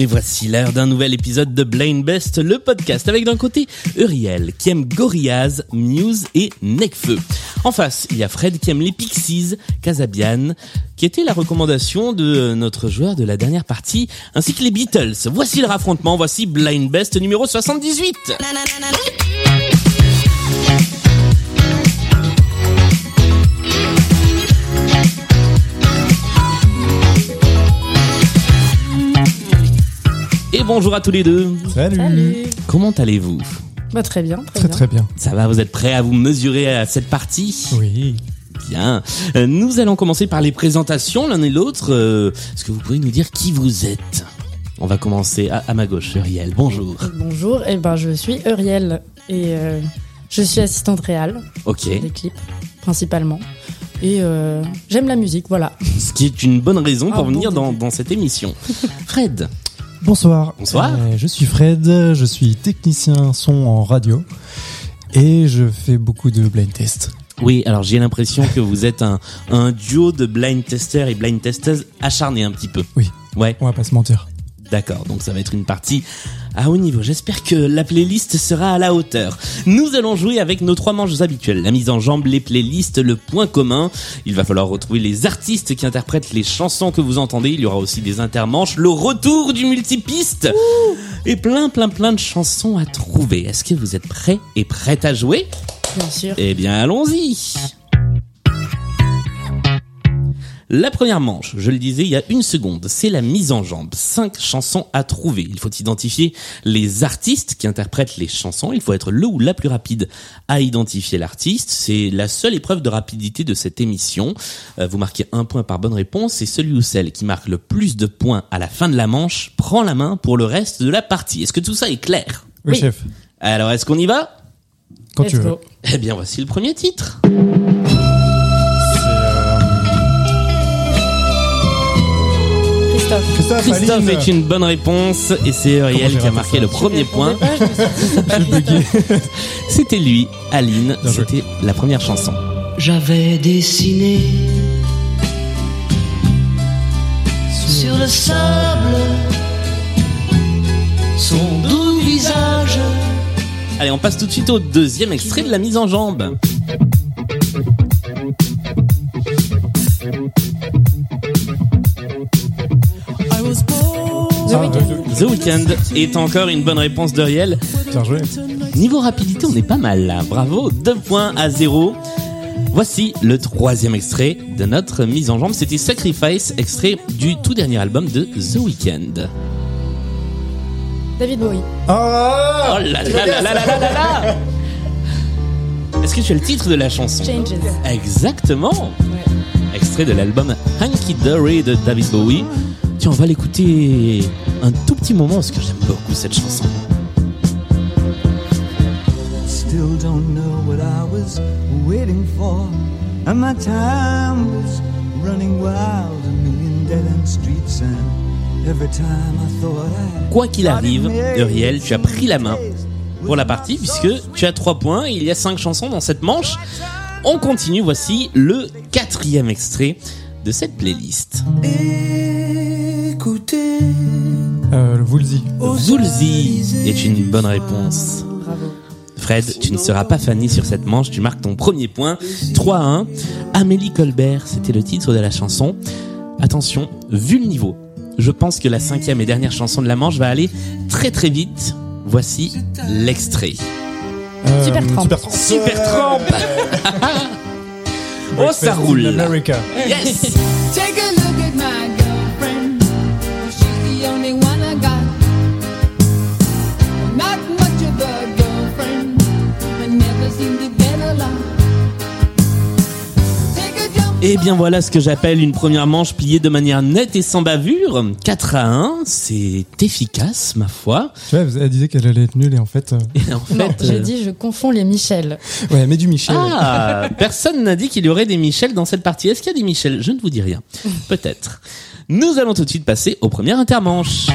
Et voici l'heure d'un nouvel épisode de Blind Best, le podcast avec d'un côté Uriel qui aime Gorillaz, Muse et Necfeu. En face, il y a Fred qui aime les Pixies, Casabian, qui était la recommandation de notre joueur de la dernière partie, ainsi que les Beatles. Voici le raffrontement, voici Blind Best numéro 78. Et bonjour à tous les deux. Salut. Salut. Comment allez-vous Bah très bien, très, Très bien. très bien. Ça va, vous êtes prêts à vous mesurer à cette partie Oui. Bien. Euh, nous allons commencer par les présentations l'un et l'autre. Euh, Est-ce que vous pouvez nous dire qui vous êtes On va commencer à, à ma gauche, Uriel. Bonjour. Bonjour, et ben je suis Uriel et euh, je suis assistante réelle Ok. des clips principalement. Et euh, j'aime la musique, voilà. Ce qui est une bonne raison pour bon venir dans cette émission. Fred. Bonsoir. Bonsoir. Euh, je suis Fred, je suis technicien son en radio et je fais beaucoup de blind test. Oui, alors j'ai l'impression que vous êtes un, un duo de blind testers et blind testeuses acharnés un petit peu. Oui. Ouais, On va pas se mentir. D'accord. Donc ça va être une partie à haut niveau. J'espère que la playlist sera à la hauteur. Nous allons jouer avec nos trois manches habituelles. La mise en jambe, les playlists, le point commun. Il va falloir retrouver les artistes qui interprètent les chansons que vous entendez. Il y aura aussi des intermanches, le retour du multipiste et plein plein plein de chansons à trouver. Est-ce que vous êtes prêts et prêtes à jouer? Bien sûr. Eh bien, allons-y. La première manche, je le disais il y a une seconde, c'est la mise en jambe. Cinq chansons à trouver. Il faut identifier les artistes qui interprètent les chansons. Il faut être le ou la plus rapide à identifier l'artiste. C'est la seule épreuve de rapidité de cette émission. Euh, vous marquez un point par bonne réponse et celui ou celle qui marque le plus de points à la fin de la manche prend la main pour le reste de la partie. Est-ce que tout ça est clair? Oui, Oui. chef. Alors, est-ce qu'on y va? Quand tu veux. Eh bien, voici le premier titre. Christophe. Christophe, Christophe Aline. est une bonne réponse et c'est Uriel j'ai qui a marqué le premier point. C'était lui, Aline. C'était la première chanson. J'avais dessiné sur le sable son doux visage. Allez, on passe tout de suite au deuxième extrait de la mise en jambe. Ah, The Weeknd. Est encore une bonne réponse de Riel. Bien joué. Niveau rapidité, on est pas mal là. Bravo, 2 points à 0. Voici le troisième extrait de notre mise en jambe. C'était Sacrifice, extrait du tout dernier album de The Weeknd. David Bowie. Oh, oh là là là là là là là Est-ce que tu as le titre de la chanson Changes. Exactement. Extrait de l'album Hanky Dory de David Bowie. Tiens, on va l'écouter un tout petit moment parce que j'aime beaucoup cette chanson. Still don't know what I was waiting for. And my time was running wild, a million dead end streets. And every time I thought I. Quoi qu'il arrive, Uriel, tu as pris la main pour la partie puisque tu as trois points et il y a cinq chansons dans cette manche. On continue, voici le quatrième extrait de cette playlist. Woolsey. Woolsey est une bonne réponse. Bravo. Fred, tu ne seras pas fané sur cette manche, tu marques ton premier point. 3 à 1. Amélie Colbert, c'était le titre de la chanson. Attention, vu le niveau, je pense que la cinquième et dernière chanson de la manche va aller très très vite. Voici l'extrait. Euh, Supertramp. Supertramp. Super Tramp Oh, ça Breakfast in roule America. Yes Take a Et bien voilà ce que j'appelle une première manche pliée de manière nette et sans bavure. 4 à 1, c'est efficace ma foi. Tu vois, elle disait qu'elle allait être nulle et en fait. euh, Et en Non, fait, j'ai euh, dit je confonds les Michel. Ouais, mais du Michel. Ah, personne n'a dit qu'il y aurait des Michel dans cette partie. Est-ce qu'il y a des Michel? Je ne vous dis rien. Peut-être. Nous allons tout de suite passer au premier intermanche.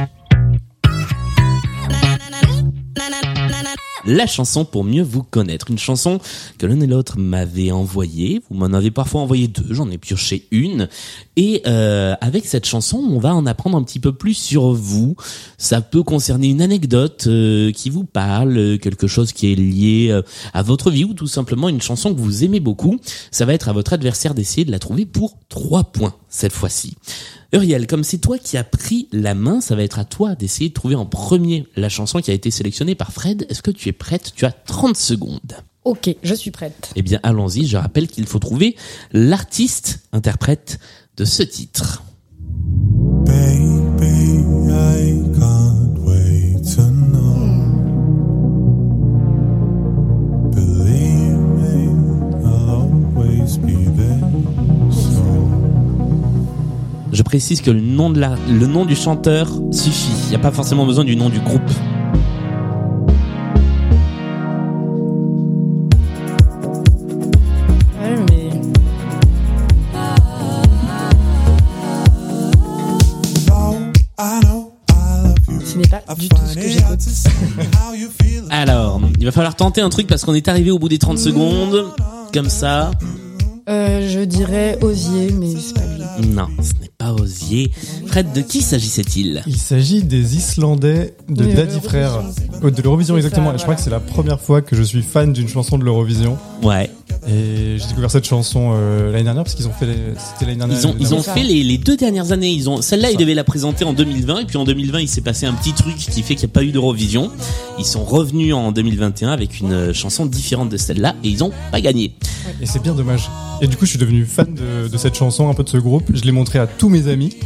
La chanson pour mieux vous connaître. Une chanson que l'un et l'autre m'avez envoyée. Vous m'en avez parfois envoyé deux, j'en ai pioché une. Et euh, avec cette chanson, on va en apprendre un petit peu plus sur vous. Ça peut concerner une anecdote euh, qui vous parle, euh, quelque chose qui est lié à votre vie ou tout simplement une chanson que vous aimez beaucoup. Ça va être à votre adversaire d'essayer de la trouver pour trois points cette fois-ci. Uriel, comme c'est toi qui as pris la main, ça va être à toi d'essayer de trouver en premier la chanson qui a été sélectionnée par Fred. Est-ce que tu es prête? Tu as 30 secondes. Ok, je suis prête. Eh bien, allons-y. Je rappelle qu'il faut trouver l'artiste interprète de ce titre. Baby, Je précise que le nom, de la, le nom du chanteur suffit. Il n'y a pas forcément besoin du nom du groupe. Du tout ce que j'écoute. Alors, il va falloir tenter un truc parce qu'on est arrivé au bout des 30 secondes. Comme ça. Euh, je dirais Osier, mais c'est pas lui. Non, ce n'est pas Osier. Fred, de qui s'agissait-il Il s'agit des Islandais de Daddy l'Eurovision. Frère. Oh, de l'Eurovision, C'est exactement. ça, Et je crois voilà. que c'est la première fois que je suis fan d'une chanson de l'Eurovision. Ouais. Et j'ai découvert cette chanson euh, l'année dernière parce qu'ils ont fait les... C'était l'année dernière. Ils ont, ils fait les, les deux dernières années. Ils ont, celle-là, ils devaient la présenter en 2020. Et puis en 2020, il s'est passé un petit truc qui fait qu'il n'y a pas eu d'Eurovision. Ils sont revenus en 2021 avec une euh, chanson différente de celle-là. Et ils ont pas gagné. Et c'est bien dommage. Et du coup, je suis devenu fan de, de cette chanson, un peu de ce groupe. Je l'ai montré à tous mes amis.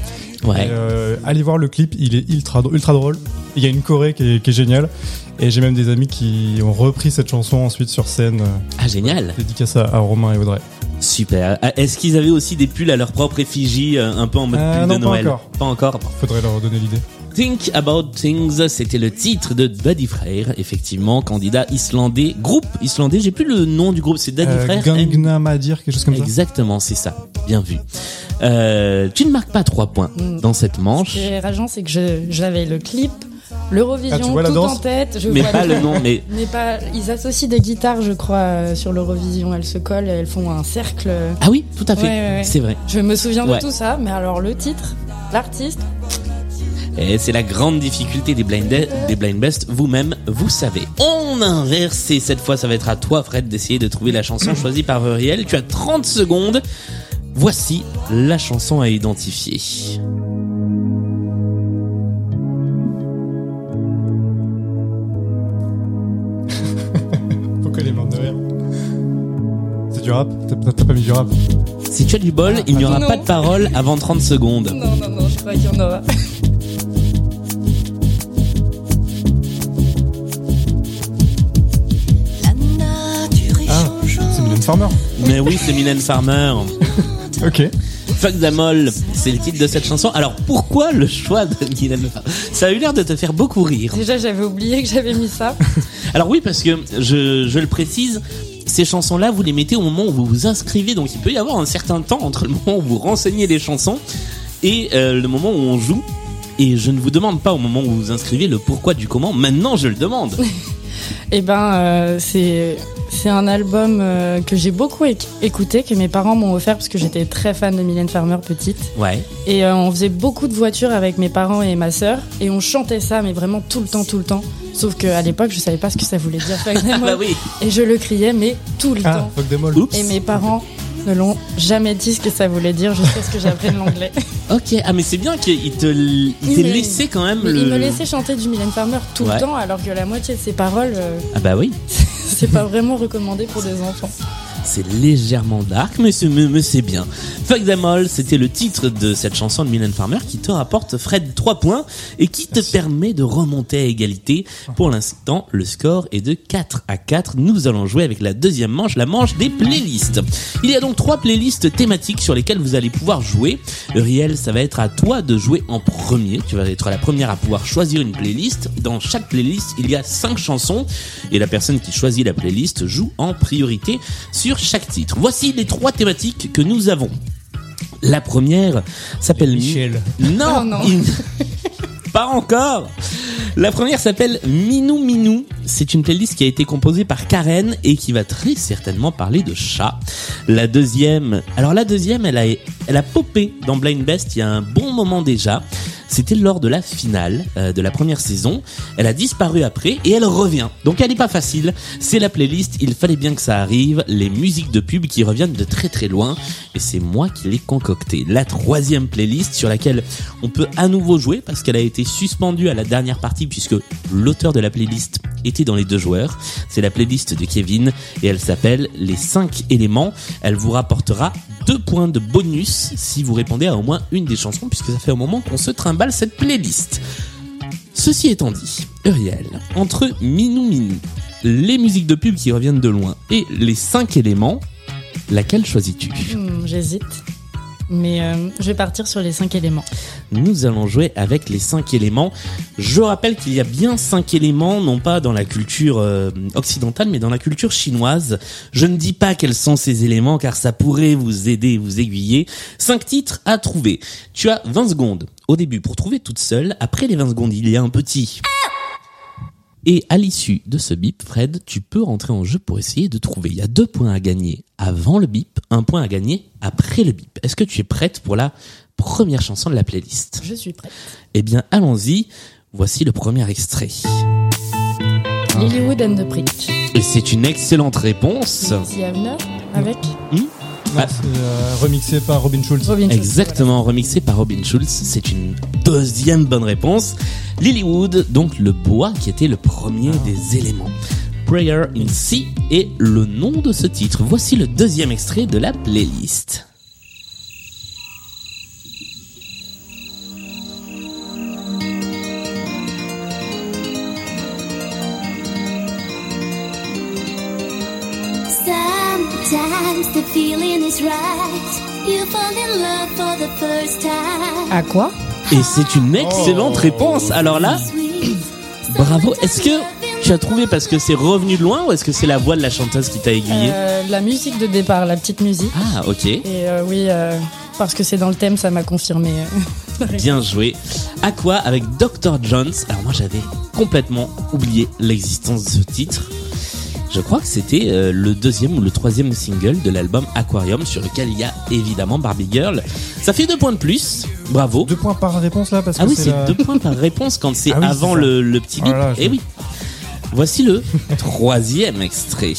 Ouais. Et, euh, allez voir le clip, il est ultra, ultra drôle. Il y a une choré qui est, qui est géniale. Et j'ai même des amis qui ont repris cette chanson ensuite sur scène. Ah, génial. Dédicace à, à Romain et Audrey. Super. Ah, Est-ce qu'ils avaient aussi des pulls à leur propre effigie, euh, un peu en mode Euh, pull non, de pas Noël encore. Pas encore. Faudrait leur donner l'idée. Think About Things, c'était le titre de Buddy Frère, effectivement, candidat islandais, groupe islandais, j'ai plus le nom du groupe, c'est Daddy Euh, Frère. Gangnam à dire quelque chose comme ça. Exactement, c'est ça. Bien vu. Euh, tu ne marques pas trois points Mm. dans cette Ce manche, qui est rageant, c'est que j'avais le clip, l'Eurovision Ah, tu vois la tout danse en tête. Je mais vois pas le nom, mais Mais pas, ils associent des guitares, je crois, euh, sur l'Eurovision. Elles se collent, elles font un cercle. ah oui, tout à fait, Ouais, ouais, ouais. c'est vrai. Je me souviens Ouais. de tout ça, mais alors le titre, l'artiste, Et c'est la grande difficulté des blind, des blind best. Vous-même, vous savez. On a inversé. Cette fois, ça va être à toi, Fred, d'essayer de trouver la chanson choisie par Uriel. Tu as 30 secondes. Voici la chanson à identifier. Du rap T'as- T'as t'as pas mis du rap Si tu as du bol, il n'y aura non. pas de parole avant 30 secondes. non, non, non, je crois qu'il y en aura. Ah, c'est Mylène Farmer. Mais oui, c'est Mylène Farmer. Ok. Fuck Damol, c'est le titre de cette chanson. Alors pourquoi le choix de Mylène Farmer? Ça a eu l'air de te faire beaucoup rire. Déjà, j'avais oublié que j'avais mis ça. Alors oui, parce que je, je le précise, ces chansons-là, vous les mettez au moment où vous vous inscrivez, donc il peut y avoir un certain temps entre le moment où vous renseignez les chansons et euh, le moment où on joue. Et je ne vous demande pas au moment où vous vous inscrivez le pourquoi du comment. Maintenant, je le demande. Eh ben, euh, c'est c'est un album euh, que j'ai beaucoup éc- écouté, que mes parents m'ont offert parce que j'étais très fan de Mylène Farmer petite. Ouais. Et euh, on faisait beaucoup de voitures avec mes parents et ma sœur, et on chantait ça, mais vraiment tout le temps, tout le temps. Sauf qu'à l'époque, je savais pas ce que ça voulait dire. Fuck them Ah bah oui. Et je le criais, mais tout le Ah, temps. fuck them all. Oups. Et mes parents ne l'ont jamais dit ce que ça voulait dire jusqu'à ce que j'apprenne l'anglais. Ok. Ah mais c'est bien qu'il te, il Il t'ait me- laissé quand même le. il me laissait chanter du Mylène Farmer tout Ouais. le temps, alors que la moitié de ses paroles, euh, Ah bah oui. c'est pas vraiment recommandé pour des enfants. C'est légèrement dark, mais c'est, mais, mais c'est bien. Fuck them all, c'était le titre de cette chanson de Mylène Farmer qui te rapporte, Fred, 3 points et qui te permet de remonter à égalité. Pour l'instant, le score est de 4 à 4. Nous allons jouer avec la deuxième manche, la manche des playlists. Il y a donc trois playlists thématiques sur lesquelles vous allez pouvoir jouer. Uriel, ça va être à toi de jouer en premier. Tu vas être la première à pouvoir choisir une playlist. Dans chaque playlist, il y a cinq chansons et la personne qui choisit la playlist joue en priorité sur chaque titre. Voici les trois thématiques que nous avons. La première s'appelle Michel. Non, Oh non. il- pas encore. La première s'appelle Minou Minou. C'est une playlist qui a été composée par Karen et qui va très certainement parler de chat. La deuxième, alors la deuxième, elle a, elle a popé dans Blind Best il y a un bon moment déjà. C'était lors de la finale euh, de la première saison. Elle a disparu après et elle revient. Donc elle n'est pas facile. C'est la playlist. Il fallait bien que ça arrive. Les musiques de pub qui reviennent de très très loin. Et c'est moi qui l'ai concocté. La troisième playlist sur laquelle on peut à nouveau jouer parce qu'elle a été suspendue à la dernière partie puisque l'auteur de la playlist était dans les deux joueurs. C'est la playlist de Kevin et elle s'appelle Les 5 éléments. Elle vous rapportera deux points de bonus si vous répondez à au moins une des chansons puisque ça fait un moment qu'on se trimballe cette playlist. Ceci étant dit, Uriel, entre Minou Minou, les musiques de pub qui reviennent de loin et les 5 éléments, laquelle choisis-tu? Hmm, J'hésite. Mais euh, je vais partir sur les cinq éléments. nous allons jouer avec les cinq éléments. Je rappelle qu'il y a bien cinq éléments, non pas dans la culture euh, occidentale, mais dans la culture chinoise. Je ne dis pas quels sont ces éléments, car ça pourrait vous aider, vous aiguiller. Cinq titres à trouver. Tu as 20 secondes au début pour trouver toute seule. Après les 20 secondes, il y a un petit... Et à l'issue de ce bip, Fred, tu peux rentrer en jeu pour essayer de trouver. Il y a deux points à gagner avant le bip, un point à gagner après le bip. Est-ce que tu es prête pour la première chanson de la playlist? Je suis prête. Eh bien, allons-y. Voici le premier extrait. Lilywood and the Prick. Et c'est une excellente réponse. Avec Non, c'est euh, remixé par Robin Schulz. Robin Schulz. Exactement, remixé par Robin Schulz. C'est une deuxième bonne réponse. Lilywood, donc le bois qui était le premier des éléments. Prayer in C est le nom de ce titre. Voici le deuxième extrait de la playlist. À quoi Et c'est une excellente réponse. Alors là, bravo. Est-ce que tu as trouvé parce que c'est revenu de loin ou est-ce que c'est la voix de la chanteuse qui t'a aiguillé Euh, La musique de départ, la petite musique. Ah, ok. Et euh, oui, euh, parce que c'est dans le thème, ça m'a confirmé. Bien joué. À quoi avec Dr. Jones? Alors moi j'avais complètement oublié l'existence de ce titre. Je crois que c'était euh, le deuxième ou le troisième single de l'album Aquarium sur lequel il y a évidemment Barbie Girl. Ça fait deux points de plus. Bravo. Deux points par réponse là parce Ah que oui, c'est la- deux points par réponse quand c'est Ah oui, c'est avant ça. le, le petit bip. je- Eh oui. Voici le troisième extrait.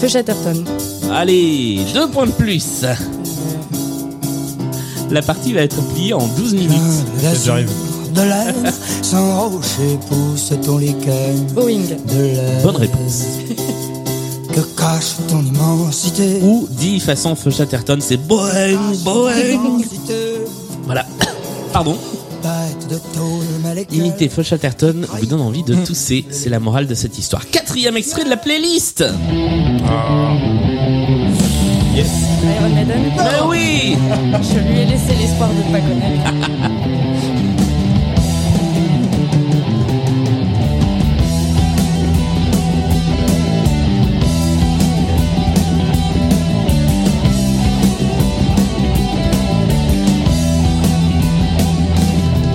Feu Chatterton. Allez, deux points de plus. La partie va être pliée en 12 minutes. J'arrive. De l'air, sans rocher pousse ton lichen. Boeing. De Bonne réponse. que cache ton immensité? Ou dit façon Feu Chatterton, c'est Boeing, Boeing. Voilà. Pardon. Imiter Feu Chatterton vous donne envie de tousser. C'est la morale de cette histoire. Quatrième extrait de la playlist. Iron Maiden. Mais oui. Je lui ai laissé l'espoir de ne pas connaître.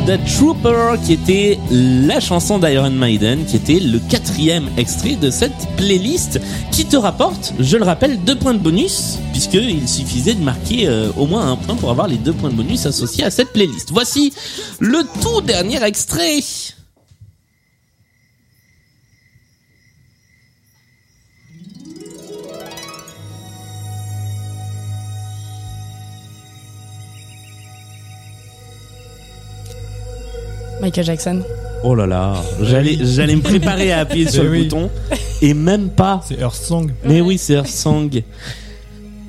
The Trooper, qui était la chanson d'Iron Maiden, qui était le quatrième extrait de cette playlist, qui te rapporte, je le rappelle, deux points de bonus, puisqu'il suffisait de marquer euh, au moins un point pour avoir les deux points de bonus associés à cette playlist. Voici le tout dernier extrait. Michael Jackson. Oh là là, j'allais, j'allais me préparer à appuyer sur Mais le oui. bouton, et même pas. C'est Earth Song. Mais oui, c'est Earth Song.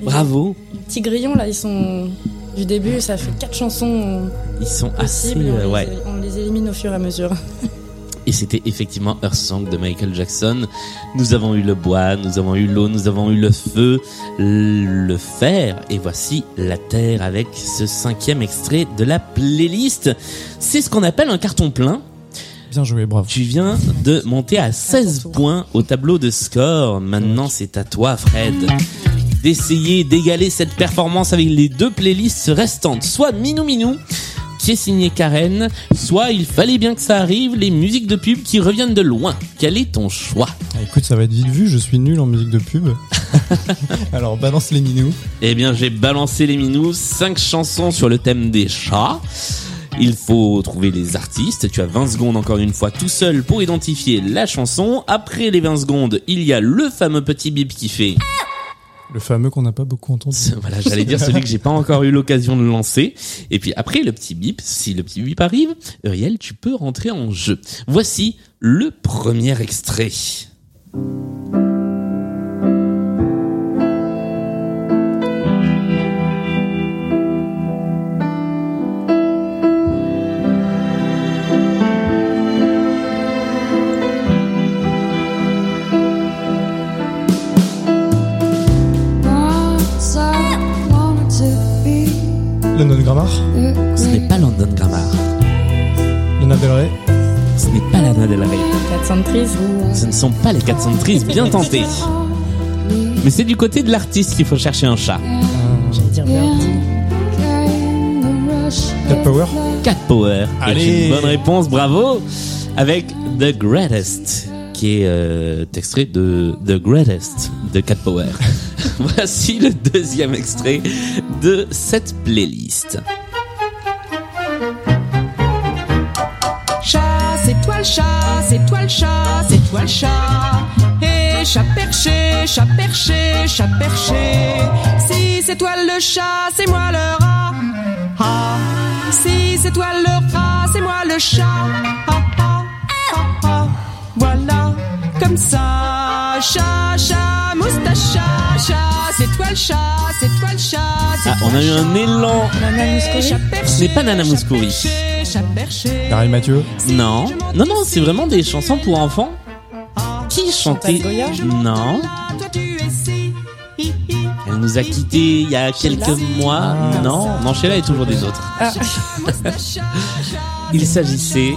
Bravo. Les petits grillons, là, ils sont. Du début, ça fait quatre chansons Ils sont assez, possibles. euh, on, ouais. les, on les élimine au fur et à mesure. Et c'était effectivement Earth Song de Michael Jackson. Nous avons eu le bois, nous avons eu l'eau, nous avons eu le feu, le fer, et voici la terre avec ce cinquième extrait de la playlist. C'est ce qu'on appelle un carton plein. Bien joué, bravo. Tu viens de monter à 16 tour. points au tableau de score. Maintenant, c'est à toi, Fred, d'essayer d'égaler cette performance avec les deux playlists restantes. Soit Minou Minou, qui qui est signé Karen, soit il fallait bien que ça arrive, les musiques de pub qui reviennent de loin. Quel est ton choix? Ah, écoute, ça va être vite vu, je suis nul en musique de pub. Alors balance les minous. Eh bien, j'ai balancé les minous, 5 chansons sur le thème des chats. Il faut trouver les artistes. Tu as 20 secondes encore une fois tout seul pour identifier la chanson. Après les 20 secondes, il y a le fameux petit bip qui fait. Le fameux qu'on n'a pas beaucoup entendu. Voilà, j'allais dire celui que j'ai pas encore eu l'occasion de lancer. Et puis après le petit bip, si le petit bip arrive, Uriel, tu peux rentrer en jeu. Voici le premier extrait. London Grammar. Ce n'est pas London Grammar. Lana Del Rey. Ce n'est pas Lana Del Rey. 400 Trees. Ce ne sont pas les 400 Trees, bien tenté. Mais c'est du côté de l'artiste qu'il faut chercher un chat. J'allais dire Birdie. Cat Power. Cat Power. Allez. une bonne réponse, bravo. Avec The Greatest, qui est euh, extrait de The Greatest de Cat Power. Voici le deuxième extrait de cette playlist. Chat, c'est toi le chat, c'est toi le chat, c'est toi le chat. Et chat perché, chat perché, chat perché. Si c'est toi le chat, c'est moi le rat. Ah. Si c'est toi le rat, c'est moi le chat. Ah. Voilà, comme ça. Chat, chat, toi le chat, c'est toi le chat. c'est Ah, on a eu un élan. Nana Mouskouri. Ce n'est pas Nana Mouskouri. Daryl Mathieu. Non, non, non, c'est vraiment des chansons pour enfants. Qui chantait Goya Non, elle nous a quittés il y a quelques mois. Non, non, Sheila est toujours des autres. Ah, Il s'agissait,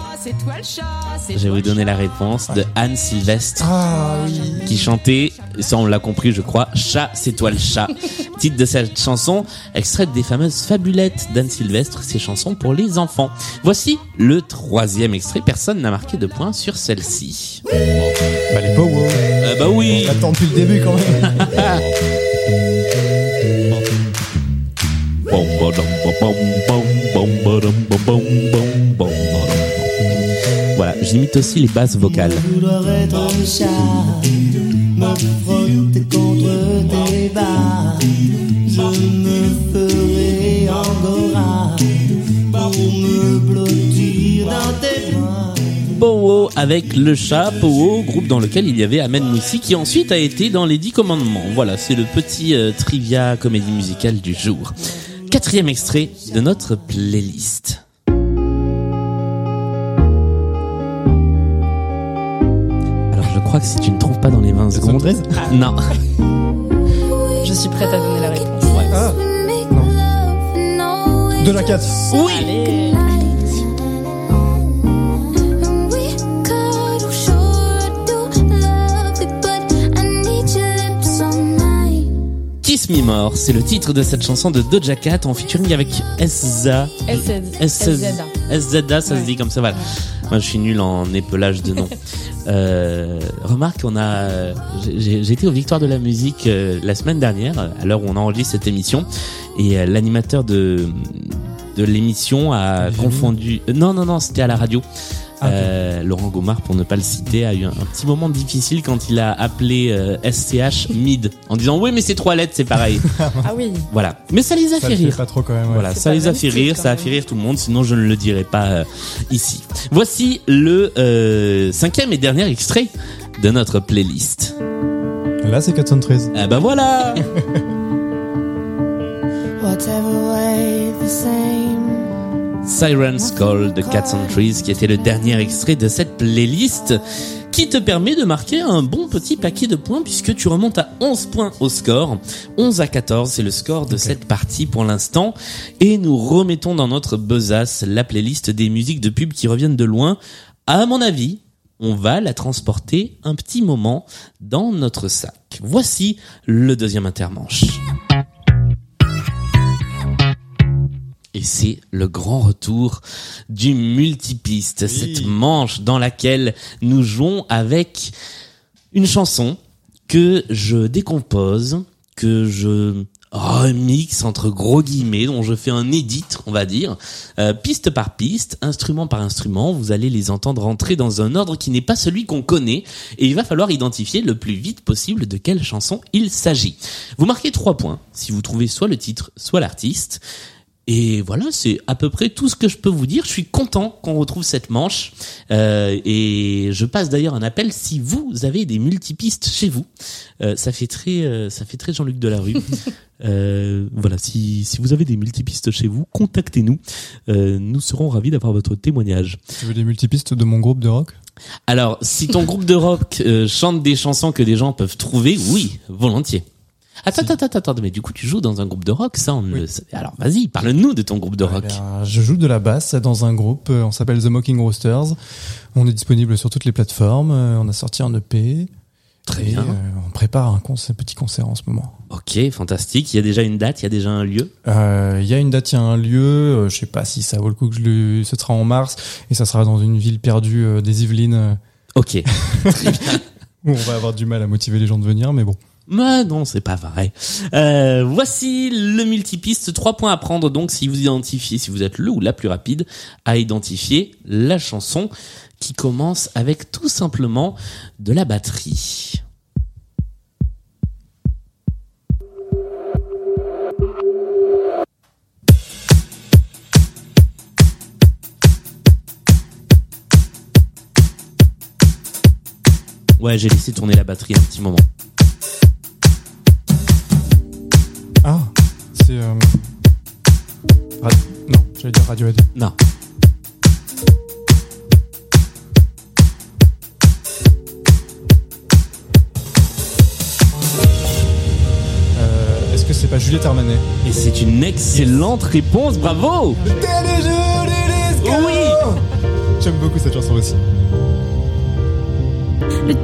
je vais vous donner la réponse, de Anne Sylvestre. Ah oui. qui chantait, ça on l'a compris je crois, Chat c'est toi le chat. Titre de cette chanson, extraite des fameuses fabulettes d'Anne Sylvestre, ces chansons pour les enfants. Voici le troisième extrait, personne n'a marqué de point sur celle-ci. Bah les Power. Euh, bah oui On attend depuis le début quand même. Voilà, j'imite aussi les basses vocales. bras. Powo avec le chat, Powo, groupe dans lequel il y avait Ahmed Moussi qui ensuite a été dans les Dix Commandements. Voilà, c'est le petit euh, trivia comédie musicale du jour. Quatrième extrait de notre playlist. Alors je crois que si tu ne trouves pas dans les 20 secondes... 73? Non. je suis prête à donner la réponse. Ah. De la 4. Oui Allez. Kiss Me More, c'est le titre de cette chanson de Doja Cat en featuring avec SZA. SZ. SZA. SZA, ça se dit comme ça, voilà. Moi, je suis nul en épelage de noms. Euh, remarque, on a, j'ai j'ai été aux Victoires de la musique euh, la semaine dernière, à l'heure où on enregistre cette émission, et euh, l'animateur de de l'émission a confondu. euh, non, non, non, c'était à la radio. Ah. Euh, Laurent Gomard, pour ne pas le citer, a eu un, un petit moment difficile quand il a appelé euh, SCH mid en disant oui mais c'est trois lettres c'est pareil. Ah oui. voilà. Mais ça les a Ça fait rire. pas trop quand même. ouais. Voilà, C'est ça les le a fait rire, ça a fait rire tout le monde, sinon je ne le dirai pas euh, ici. Voici le euh, cinquième et dernier extrait de notre playlist. Là c'est 413. Ah bah voilà Whatever way the same. Sirens Call de Cats and Trees qui était le dernier extrait de cette playlist qui te permet de marquer un bon petit paquet de points puisque tu remontes à 11 points au score. 11 à 14, c'est le score de cette partie pour l'instant. Et nous remettons dans notre besace la playlist des musiques de pub qui reviennent de loin. À mon avis, on va la transporter un petit moment dans notre sac. Voici le deuxième intermanche. Et c'est le grand retour du multipiste, cette manche dans laquelle nous jouons avec une chanson que je décompose, que je remix entre gros guillemets, dont je fais un edit, on va dire, euh, piste par piste, instrument par instrument. Vous allez les entendre rentrer dans un ordre qui n'est pas celui qu'on connaît, et il va falloir identifier le plus vite possible de quelle chanson il s'agit. Vous marquez trois points si vous trouvez soit le titre, soit l'artiste. Et voilà, c'est à peu près tout ce que je peux vous dire. Je suis content qu'on retrouve cette manche. Euh, et je passe d'ailleurs un appel si vous avez des multipistes chez vous. Euh, ça fait très, euh, ça fait très Jean-Luc Delarue. euh, voilà, si, si vous avez des multipistes chez vous, contactez-nous. Euh, nous serons ravis d'avoir votre témoignage. Tu veux des multipistes de mon groupe de rock? Alors, si ton groupe de rock euh, chante des chansons que des gens peuvent trouver, oui, volontiers. Attends, attends, attends, attends, mais du coup, tu joues dans un groupe de rock, ça, on ne le Alors, vas-y, parle-nous de ton groupe de rock. Eh bien, Je joue de la basse dans un groupe, euh, on s'appelle The Mocking Roosters. On est disponible sur toutes les plateformes. euh, On a sorti un EP. Très et, bien. euh, on prépare un concert, petit concert en ce moment. Ok, fantastique. Il y a déjà une date, il y a déjà un lieu? Euh, Il y a une date, il y a un lieu. euh, je sais pas si ça vaut le coup que je le. Ce sera en mars et ça sera dans une ville perdue des Yvelines Ok. où on va avoir du mal à motiver les gens de venir, mais bon. Mais non, c'est pas vrai. Euh, voici le multipiste. Trois points à prendre donc si vous identifiez, si vous êtes le ou la plus rapide à identifier la chanson qui commence avec tout simplement de la batterie. Ouais, j'ai laissé tourner la batterie un petit moment. Ah, c'est. Euh... Ra- Non, j'allais dire Radiohead. Non. Euh, Est-ce que c'est pas Juliette Armanet? Et c'est une excellente réponse, bravo Oui J'aime beaucoup cette chanson aussi. Le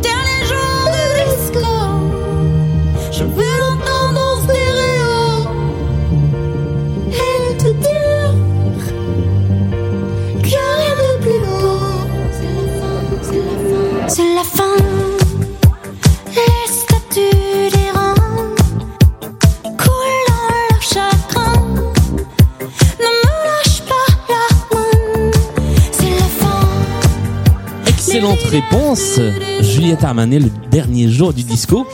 réponse Juliette Armanet, le dernier jour du disco.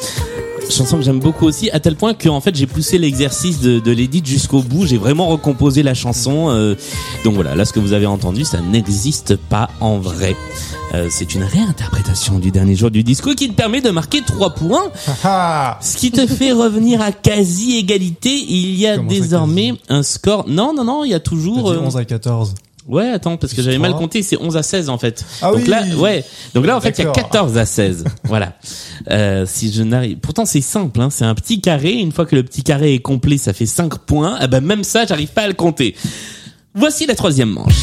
Chanson que j'aime beaucoup aussi, à tel point que en fait j'ai poussé l'exercice de, de l'édit jusqu'au bout. J'ai vraiment recomposé la chanson. euh, donc voilà, là ce que vous avez entendu, ça n'existe pas en vrai. Euh, c'est une réinterprétation du dernier jour du disco qui te permet de marquer 3 points. Ce qui te fait revenir à quasi égalité. Il y a Comment désormais un score. Non, non, non, il y a toujours. dit euh, 11 à 14. Ouais, attends, parce que j'avais mal compté, c'est 11 à 16 en fait. Ah Donc oui là, ouais. Donc là, en fait, il y a D'accord. 14 à 16. voilà. Euh, si je n'arrive, pourtant c'est simple, hein. C'est un petit carré. Une fois que le petit carré est complet, ça fait 5 points. Ah ben même ça, j'arrive pas à le compter. Voici la troisième manche.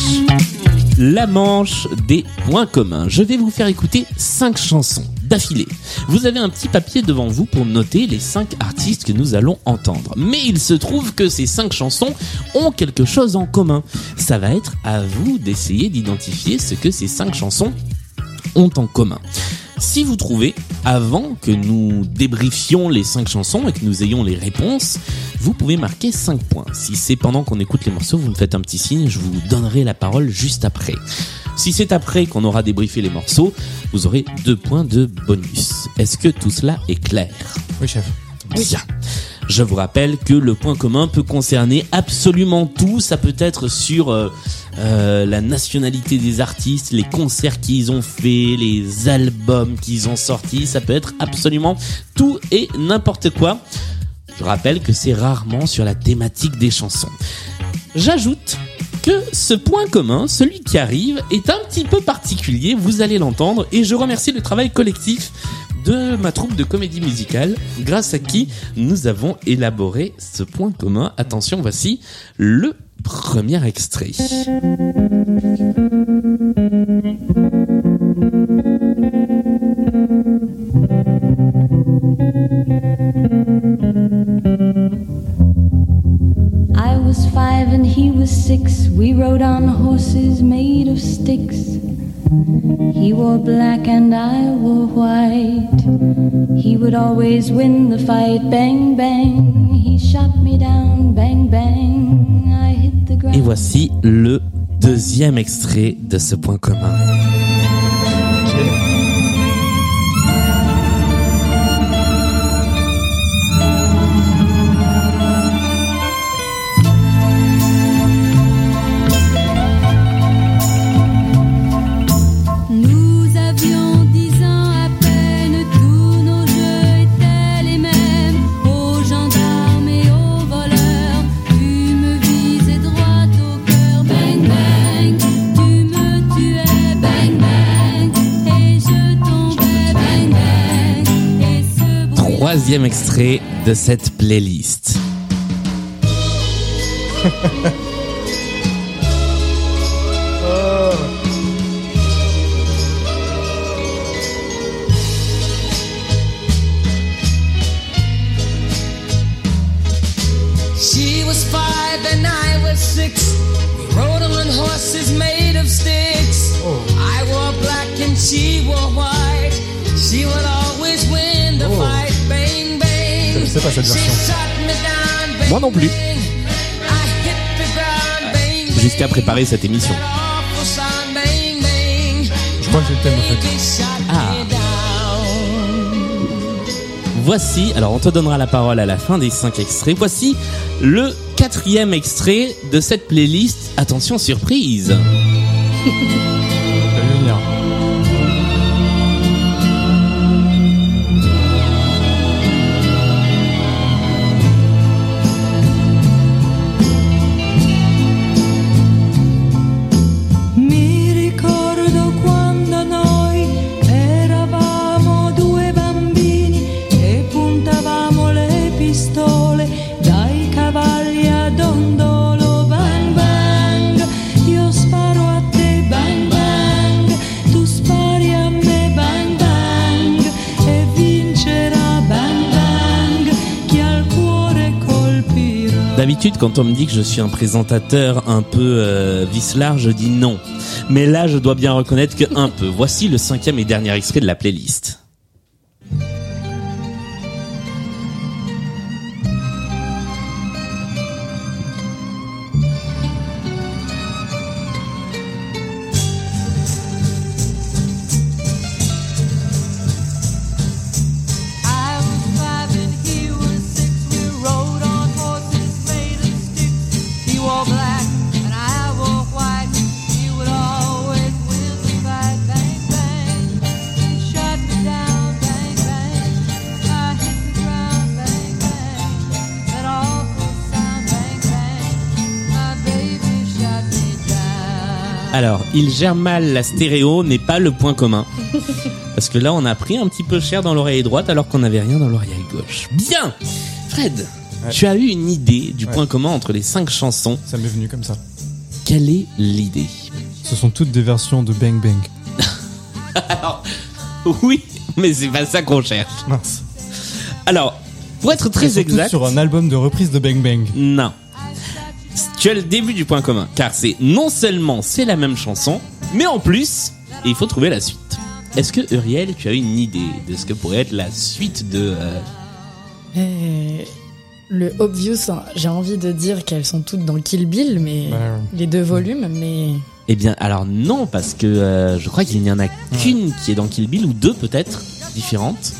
La manche des points communs. Je vais vous faire écouter cinq chansons d'affilée. Vous avez un petit papier devant vous pour noter les cinq artistes que nous allons entendre. Mais il se trouve que ces cinq chansons ont quelque chose en commun. Ça va être à vous d'essayer d'identifier ce que ces cinq chansons ont en commun. Si vous trouvez, avant que nous débriefions les cinq chansons et que nous ayons les réponses, vous pouvez marquer 5 points. Si c'est pendant qu'on écoute les morceaux, vous me faites un petit signe, je vous donnerai la parole juste après. Si c'est après qu'on aura débriefé les morceaux, vous aurez 2 points de bonus. Est-ce que tout cela est clair? Oui, chef. Bien. Je vous rappelle que le point commun peut concerner absolument tout. Ça peut être sur euh, euh, la nationalité des artistes, les concerts qu'ils ont fait, les albums qu'ils ont sortis. Ça peut être absolument tout et n'importe quoi. Je rappelle que c'est rarement sur la thématique des chansons. J'ajoute que ce point commun, celui qui arrive, est un petit peu particulier, vous allez l'entendre, et je remercie le travail collectif de ma troupe de comédie musicale, grâce à qui nous avons élaboré ce point commun. Attention, voici le premier extrait. I was five and he was six, we rode on horses made of sticks. He wore black and I wore white. He would always win the fight. Bang, bang. He shot me down. Bang, bang. I hit the ground. Et voici le deuxième extrait de ce point commun. Bruit. Troisième extrait de cette playlist. She was five and I was six. We rode on horses made of sticks. Oh. I wore black and she wore white. Pas cette version. Moi non plus. Jusqu'à préparer cette émission. Je crois que j'ai le thème en fait. Ah. Voici, alors on te donnera la parole à la fin des cinq extraits. Voici le quatrième extrait de cette playlist. Attention surprise. D'habitude, quand on me dit que je suis un présentateur un peu euh, vicelard, je dis non. Mais là, je dois bien reconnaître que un peu. Voici le cinquième et dernier extrait de la playlist. Il gère mal la stéréo n'est pas le point commun. Parce que là, on a pris un petit peu cher dans l'oreille droite alors qu'on n'avait rien dans l'oreille gauche. Bien Fred, tu as eu une idée du Ouais. point commun entre les cinq chansons. Ça m'est venu comme ça. Quelle est l'idée? Ce sont toutes des versions de Bang Bang. Oui, mais c'est pas ça qu'on cherche. Mince. Alors, pour être très exact... sur un album de reprise de Bang Bang. Non. Tu as le début du point commun, car c'est non seulement c'est la même chanson, mais en plus, il faut trouver la suite. Est-ce que Uriel, tu as une idée de ce que pourrait être la suite de euh, Euh, le obvious, hein, j'ai envie de dire qu'elles sont toutes dans Kill Bill, mais les deux volumes, mais Eh bien, alors non, parce que euh, je crois qu'il n'y en a qu'une qui est dans Kill Bill ou deux peut-être différentes.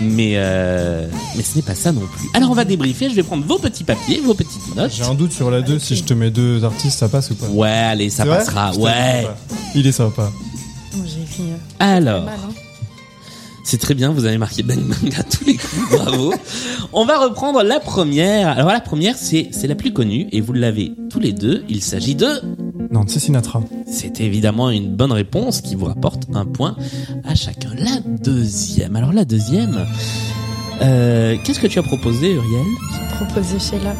Mais euh, mais ce n'est pas ça non plus. Alors on va débriefer. Je vais prendre vos petits papiers, vos petites notes. J'ai un doute sur la 2, si je te mets deux artistes, ça passe ou pas Ouais, allez, ça C'est vrai passera. Putain, Ouais. Il est sympa. moi, j'ai écrit euh, Alors. mal. hein. C'est très bien, vous avez marqué Bang Bang à tous les coups, bravo. On va reprendre la première. Alors la première, c'est c'est la plus connue et vous l'avez tous les deux. Il s'agit de... Non, c'est Sinatra. C'est évidemment une bonne réponse qui vous rapporte un point à chacun. La deuxième. Alors la deuxième, euh, qu'est-ce que tu as proposé Uriel? Proposé Sheila.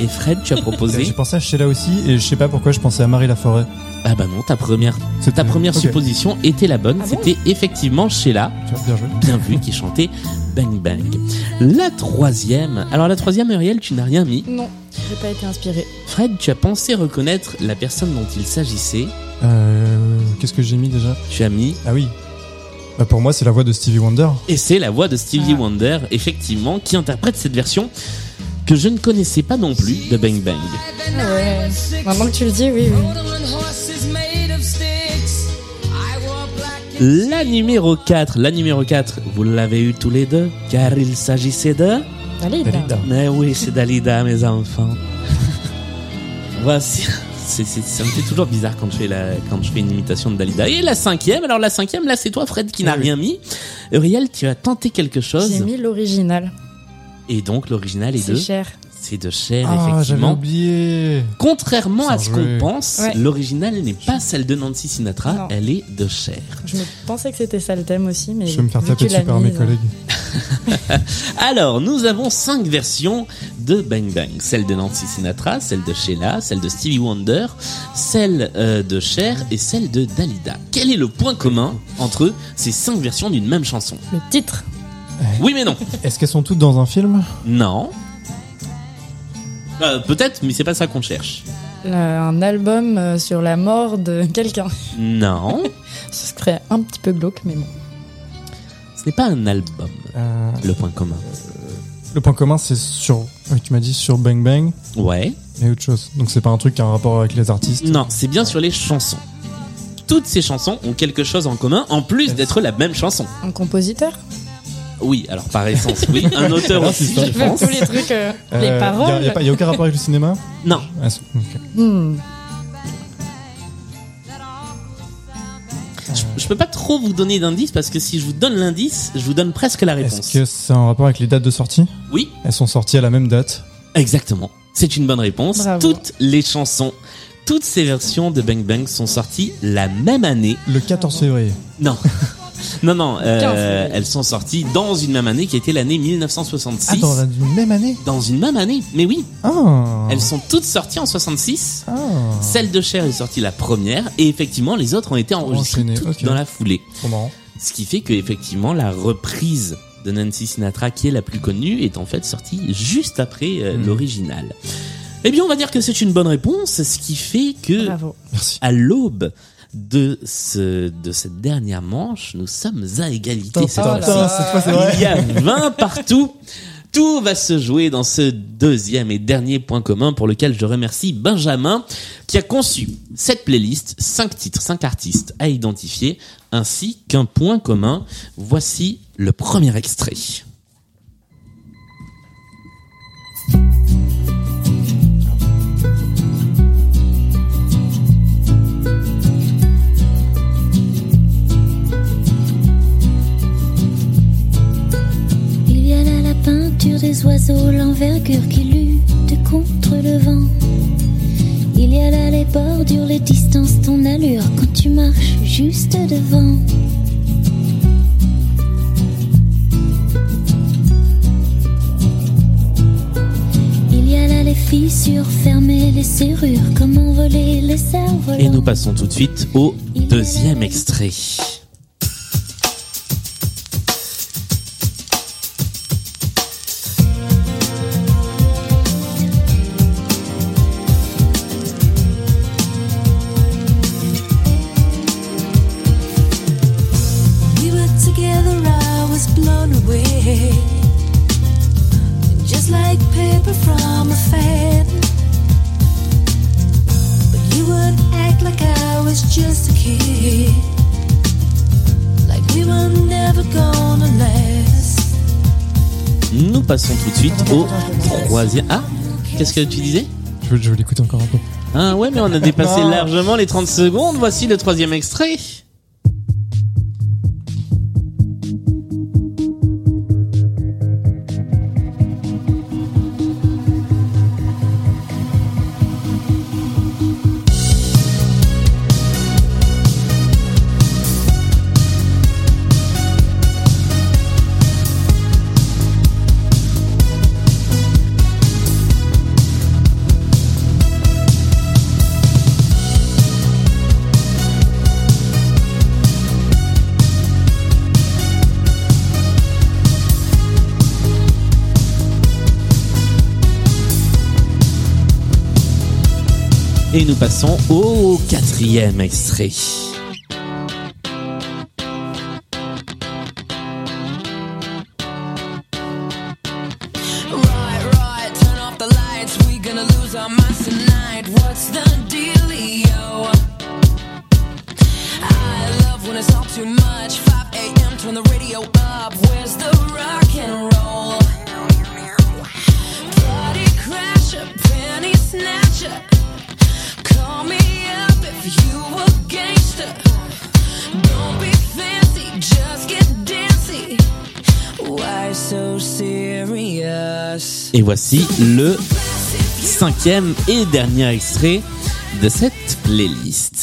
Et Fred, tu as proposé? J'ai pensé à Sheila aussi, et je sais pas pourquoi je pensais à Marie Laforêt. Ah bah non, ta première, C'est ta première supposition était la bonne. Ah bon? C'était effectivement Sheila. Bien joué. bien vu, qui chantait Bang Bang. La troisième. Alors la troisième, Uriel, tu n'as rien mis? Non. J'ai pas été inspirée. Fred, tu as pensé reconnaître la personne dont il s'agissait. Euh, Qu'est-ce que j'ai mis déjà? Tu as mis. Ah oui. Bah, pour moi, c'est la voix de Stevie Wonder. Et c'est la voix de Stevie Ah. Wonder, effectivement, qui interprète cette version que je ne connaissais pas non plus de Bang Bang. Ouais. Maintenant que tu le dis, oui, oui. La numéro 4, la numéro 4, vous l'avez eu tous les deux, car il s'agissait de... Allez, Dalida. Mais oui, c'est Dalida, mes enfants. Voici. C'est, c'est- ça me fait toujours bizarre quand je fais la, quand je fais une imitation de Dalida. Et la cinquième, alors la cinquième, là, c'est toi, Fred, qui n'a Oui, rien mis. Uriel, tu as tenté quelque chose. J'ai mis l'original. Et donc, l'original est C'est de, cher. C'est de Cher, Ah, effectivement. oublié. Contrairement à ce qu'on pense, Ouais. l'original n'est pas celle de Nancy Sinatra, Non. elle est de Cher. Je me pensais que c'était ça le thème aussi, mais. Je vais me faire taper dessus par mes collègues. Alors, nous avons cinq versions de Bang Bang. Celle de Nancy Sinatra, celle de Sheila, celle de Stevie Wonder, celle euh, de Cher et celle de Dalida. Quel est le point commun entre ces cinq versions d'une même chanson? Le titre. Oui mais non. Est-ce qu'elles sont toutes dans un film? Non. Euh, Peut-être, mais c'est pas ça qu'on cherche. Le- un album euh, sur la mort de quelqu'un. Non. Ce serait un petit peu glauque, mais bon. Ce n'est pas un album, Euh, le point commun. Le point commun, c'est sur. Tu m'as dit sur Bang Bang Ouais. et autre chose. Donc c'est pas un truc qui a un rapport avec les artistes. Non, c'est bien sur les chansons. Toutes ces chansons ont quelque chose en commun, en plus d'être la même chanson. Un compositeur? Oui, alors par essence, oui. Un auteur aussi, je pense. tous les trucs, euh, Euh, les y a- paroles. Y a, pas- y a aucun rapport avec le cinéma? Non. Ah. Hmm. Je, je peux pas trop vous donner d'indices parce que si je vous donne l'indice, je vous donne presque la réponse. Est-ce que c'est un rapport avec les dates de sortie? Oui, Elles sont sorties à la même date? exactement. C'est une bonne réponse. Bravo. Toutes les chansons, toutes ces versions de Bang Bang sont sorties la même année. Le 14 février. Non. Non, non, euh, 15 février. elles sont sorties dans une même année qui était l'année 1966. Ah, dans la même année Dans une même année, mais oui. Ah Elles sont toutes sorties en 66. Ah Celle de Cher est sortie la première et effectivement les autres ont été enregistrées toutes dans la foulée. Ce qui fait que effectivement la reprise de Nancy Sinatra qui est la plus connue est en fait sortie juste après euh, Mm. l'original. Eh bien on va dire que c'est une bonne réponse, ce qui fait que Bravo. À l'aube de ce de cette dernière manche, nous sommes à égalité cette fois. Il y a 20 partout. Tout va se jouer dans ce deuxième et dernier point commun pour lequel je remercie Benjamin qui a conçu cette playlist, 5 titres, 5 artistes à identifier, ainsi qu'un point commun. Voici le premier extrait. Des oiseaux, l'envergure qui lutte contre le vent. Il y a là les bordures, les distances, ton allure quand tu marches juste devant. Il y a là les fissures fermées, les serrures, comment voler les cerfs Et nous passons tout de suite au deuxième extrait. Passons tout de suite au troisième. Ah, qu'est-ce que tu disais? Je veux, je veux l'écouter encore un peu. Ah ouais, mais on a dépassé largement les 30 secondes. Voici le troisième extrait. Et nous passons au quatrième extrait. Et voici le cinquième et dernier extrait de cette playlist.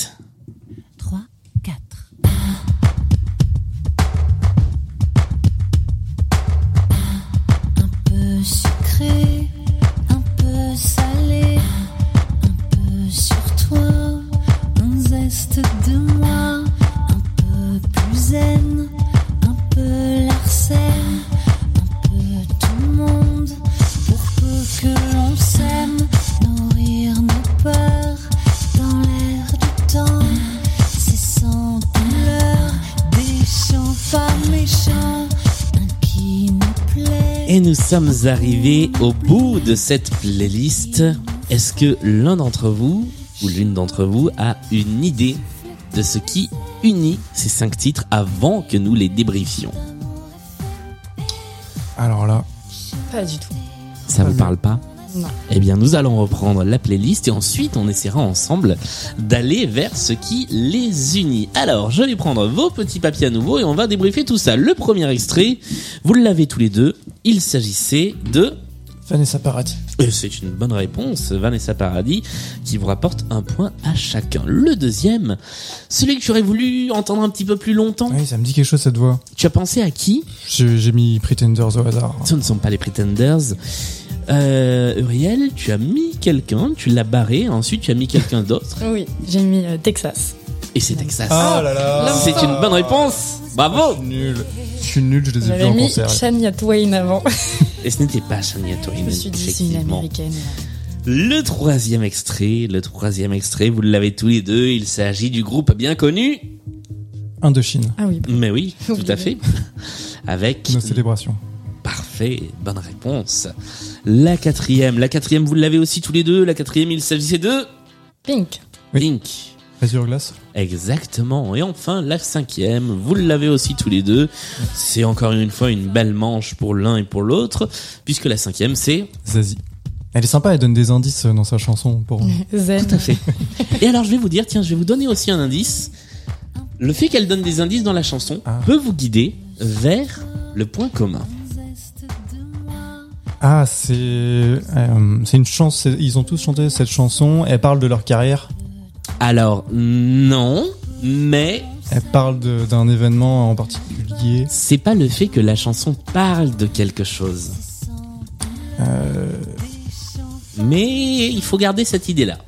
Sommes arrivés au bout de cette playlist. Est-ce que l'un d'entre vous ou l'une d'entre vous a une idée de ce qui unit ces cinq titres avant que nous les débriefions? Alors là, Pas du tout. Ça vous parle pas? Non. Eh bien, nous allons reprendre la playlist et ensuite on essaiera ensemble d'aller vers ce qui les unit. Alors, je vais prendre vos petits papiers à nouveau et on va débriefer tout ça. Le premier extrait, vous l'avez tous les deux. Il s'agissait de Vanessa Paradis. Et C'est une bonne réponse, Vanessa Paradis, qui vous rapporte un point à chacun. Le deuxième, celui que j'aurais voulu entendre un petit peu plus longtemps. Oui, ça me dit quelque chose cette voix. Tu as pensé à qui? J'ai mis Pretenders au hasard. Ce ne sont pas les Pretenders. Euh, Uriel, tu as mis quelqu'un, tu l'as barré, ensuite tu as mis quelqu'un d'autre, Oui, j'ai mis euh, Texas. et c'est Texas. Ah là là c'est une bonne réponse. Bravo. Nul. Je suis nul, je les ai vus J'avais en mis concert. Shania Twain avant. Et ce n'était pas Shania Twain, Je me suis dit, c'est une effectivement. américaine. Le troisième extrait, le troisième extrait, vous l'avez tous les deux, il s'agit du groupe bien connu. Indochine. Ah oui. Mais oui, tout à fait. Avec Nos célébrations. Parfait, bonne réponse. La quatrième, la quatrième, vous l'avez aussi tous les deux. La quatrième, il s'agissait de Pink. Oui. Link. Azure Glace. Exactement. Et enfin, la cinquième, vous l'avez aussi tous les deux. C'est encore une fois une belle manche pour l'un et pour l'autre, puisque la cinquième, c'est... Zazie. Elle est sympa, elle donne des indices dans sa chanson pour. Zen. Tout à fait. Et alors, je vais vous dire, tiens, je vais vous donner aussi un indice. Le fait qu'elle donne des indices dans la chanson Ah. peut vous guider vers le point commun. Ah, c'est euh, c'est une chance. Ils ont tous chanté cette chanson. Elle parle de leur carrière. Alors, non, mais Elle parle d'un événement en particulier. c'est pas le fait que la chanson parle de quelque chose. Euh, Mais il faut garder cette idée-là.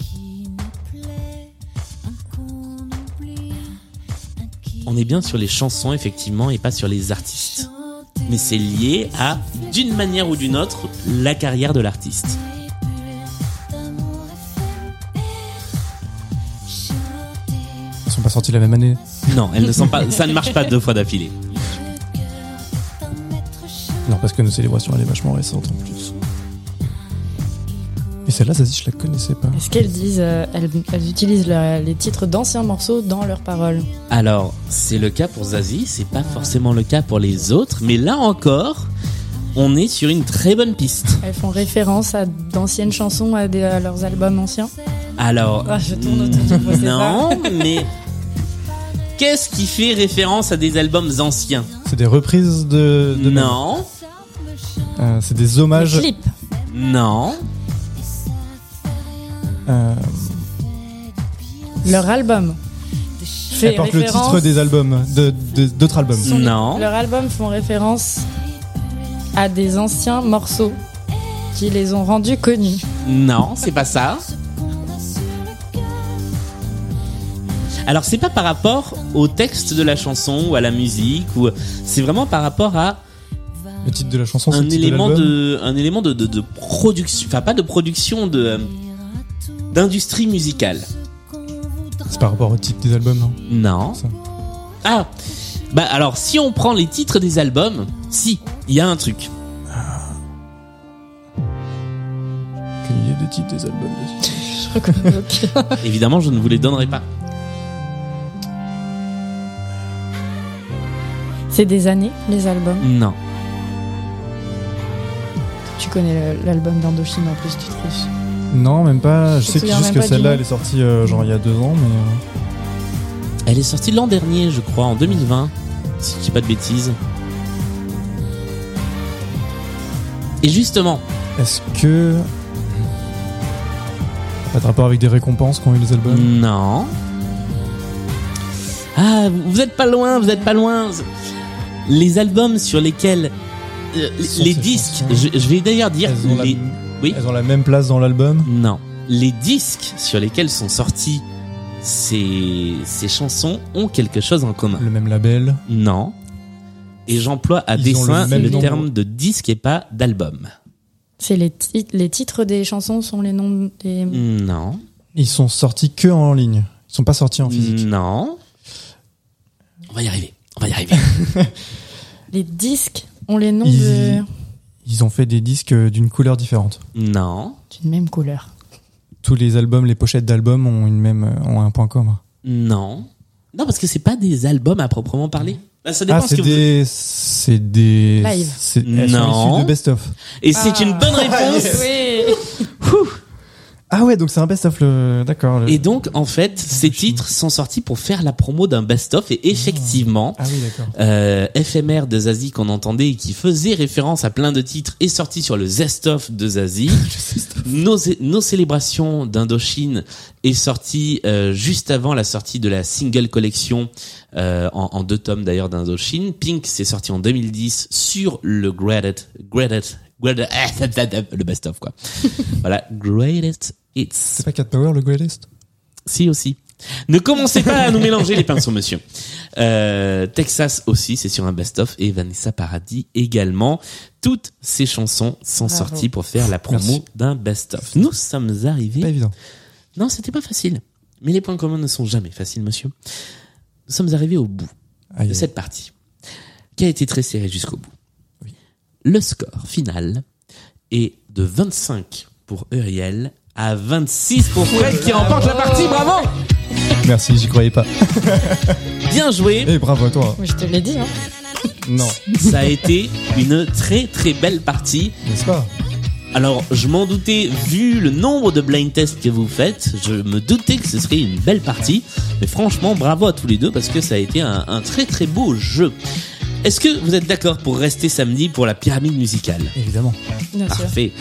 On est bien sur les chansons, effectivement, et pas sur les artistes. Mais c'est lié à, d'une manière ou d'une autre, la carrière de l'artiste. ils sont pas sortis la même année. Non, elles ne sont pas, ça ne marche pas deux fois d'affilée. Non, parce que nos célébrations, elle est vachement récente en plus. Et celle-là, Zazie, je la connaissais pas. Est-ce qu'elles disent, euh, elles, elles utilisent leur- les titres d'anciens morceaux dans leurs paroles Alors, c'est le cas pour Zazie, c'est pas forcément le cas pour les autres, mais là encore, on est sur une très bonne piste. Elles font référence à d'anciennes chansons, à, des- à leurs albums anciens Alors, Ah, je tourne autour du pot, c'est non, mais qu'est-ce qui fait référence à des albums anciens C'est des reprises de. de Non, Euh, c'est des hommages. Non, Euh, Leur album. Elle porte le titre des albums, de de- d'autres albums. Non. Leurs albums font référence à des anciens morceaux qui les ont rendus connus. non, c'est pas ça. Alors, c'est pas par rapport au texte de la chanson ou à la musique, ou c'est vraiment par rapport à Le titre de la chanson, c'est un le titre de élément de un élément de, de, de production enfin pas de production de euh, d'industrie musicale. C'est par rapport au titre des albums, non Non. Ça. Ah Bah alors, si on prend les titres des albums, si, il y a un truc. Quelle idée de titre des albums dessus. Je reconnais aucun. Évidemment, je ne vous les donnerai pas. C'est des années, les albums? Non. Tu connais l'album d'Indochine en plus, tu triches. Non, même pas. Je sais souviens juste que celle-là, elle est sortie euh, genre il y a deux ans, mais. euh, Elle est sortie l'an dernier, je crois, en 2020, si je dis pas de bêtises. Et justement, Est-ce que. Pas de rapport avec des récompenses qu'ont eu les albums? Non. Ah, vous êtes pas loin, vous êtes pas loin. Les albums sur lesquels euh, les, disques, je, je vais d'ailleurs dire les. Oui. elles ont la même place dans l'album? Non, les disques sur lesquels sont sortis ces ces chansons ont quelque chose en commun. Le même label? Non. Et j'emploie à Ils le dessein le, terme de disque et pas d'album. C'est les, tit- les titres des chansons sont les noms des. Non. Ils sont sortis que en ligne. Ils sont pas sortis en physique. Non. On va y arriver. On va y arriver. Les disques ont les noms Ils- de- Ils ont fait des disques euh, d'une couleur différente. non. d'une même couleur. Tous les albums, les pochettes d'albums ont une même euh, ont un point commun. Non. Non, parce que c'est pas des albums à proprement parler. Là, ça dépend Ah, ce c'est que vous- des c'est des Live. c'est- elles sont Non. de best of. Et c'est une bonne réponse. Oui. Ah ouais, donc c'est un best of le d'accord. le- Et donc, en fait, ces titres sont sortis pour faire la promo d'un best-of et effectivement, Ah oui, d'accord. euh, FMR de Zazie qu'on entendait et qui faisait référence à plein de titres est sorti sur le Zest-of de Zazie. nos, nos célébrations d'Indochine est sorti euh, juste avant la sortie de la single collection euh, en, en deux tomes d'ailleurs d'Indochine. Pink c'est sorti en 2010 sur le Greatest, Greatest, le best-of quoi. voilà, Greatest Hits. C'est pas Cat Power le greatest? Si aussi. Ne commencez pas à nous mélanger les pinceaux, monsieur. Euh, Texas aussi, c'est sur un best-of et Vanessa Paradis également. Toutes ces chansons sont Bravo. sorties pour faire la promo d'un best-of. Nous sommes Pas arrivés. évident. Non, c'était pas facile. Mais les points communs ne sont jamais faciles, monsieur. Nous sommes arrivés au bout Aïe, de cette partie, qui a été très serrée jusqu'au bout. Le score final est de 25 pour Uriel à 26 pour Fred qui remporte la partie. Bravo Merci, j'y croyais pas. Bien joué. Eh bravo à toi. Je te l'ai dit. Hein. Non, Ça a été une très très belle partie. n'est-ce pas? Alors, je m'en doutais, vu le nombre de blind tests que vous faites, je me doutais que ce serait une belle partie. Mais franchement, bravo à tous les deux parce que ça a été un, un très très beau jeu. Est-ce que vous êtes d'accord pour rester samedi pour la pyramide musicale Évidemment. Bien sûr. Parfait.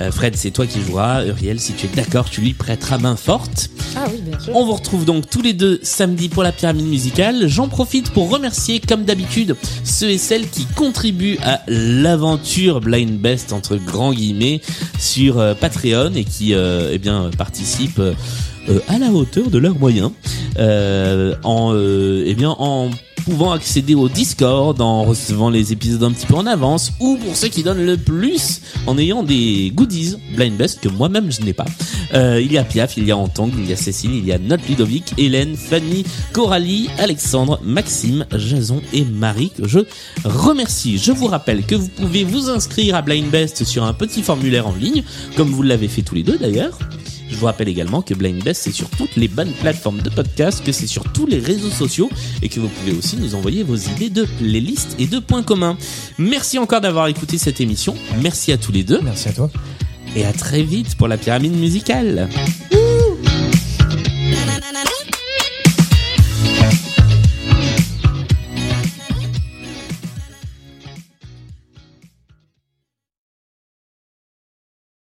Euh, Fred, c'est toi qui joueras. Uriel, si tu es d'accord, tu lui prêteras main forte. Ah oui, bien sûr. On vous retrouve donc tous les deux samedi pour la pyramide musicale. J'en profite pour remercier, comme d'habitude, ceux et celles qui contribuent à l'aventure Blind Best entre grands guillemets sur euh, Patreon et qui, euh, eh bien, participent euh, euh, à la hauteur de leurs moyens, euh, en, euh, eh bien, en pouvant accéder au Discord, en recevant les épisodes un petit peu en avance, ou pour ceux qui donnent le plus, en ayant des goodies Blind Best que moi-même je n'ai pas. Euh, il y a Piaf, il y a Antang, il y a Cécile, il y a Note Ludovic, Hélène, Fanny, Coralie, Alexandre, Maxime, Jason et Marie que je remercie. Je vous rappelle que vous pouvez vous inscrire à Blind Best sur un petit formulaire en ligne, comme vous l'avez fait tous les deux d'ailleurs. Je vous rappelle également que Blind Best c'est sur toutes les bonnes plateformes de podcast, que c'est sur tous les réseaux sociaux et que vous pouvez aussi nous envoyer vos idées de playlists et de points communs. Merci encore d'avoir écouté cette émission. Merci à tous les deux Merci à toi. et à très vite pour la pyramide musicale.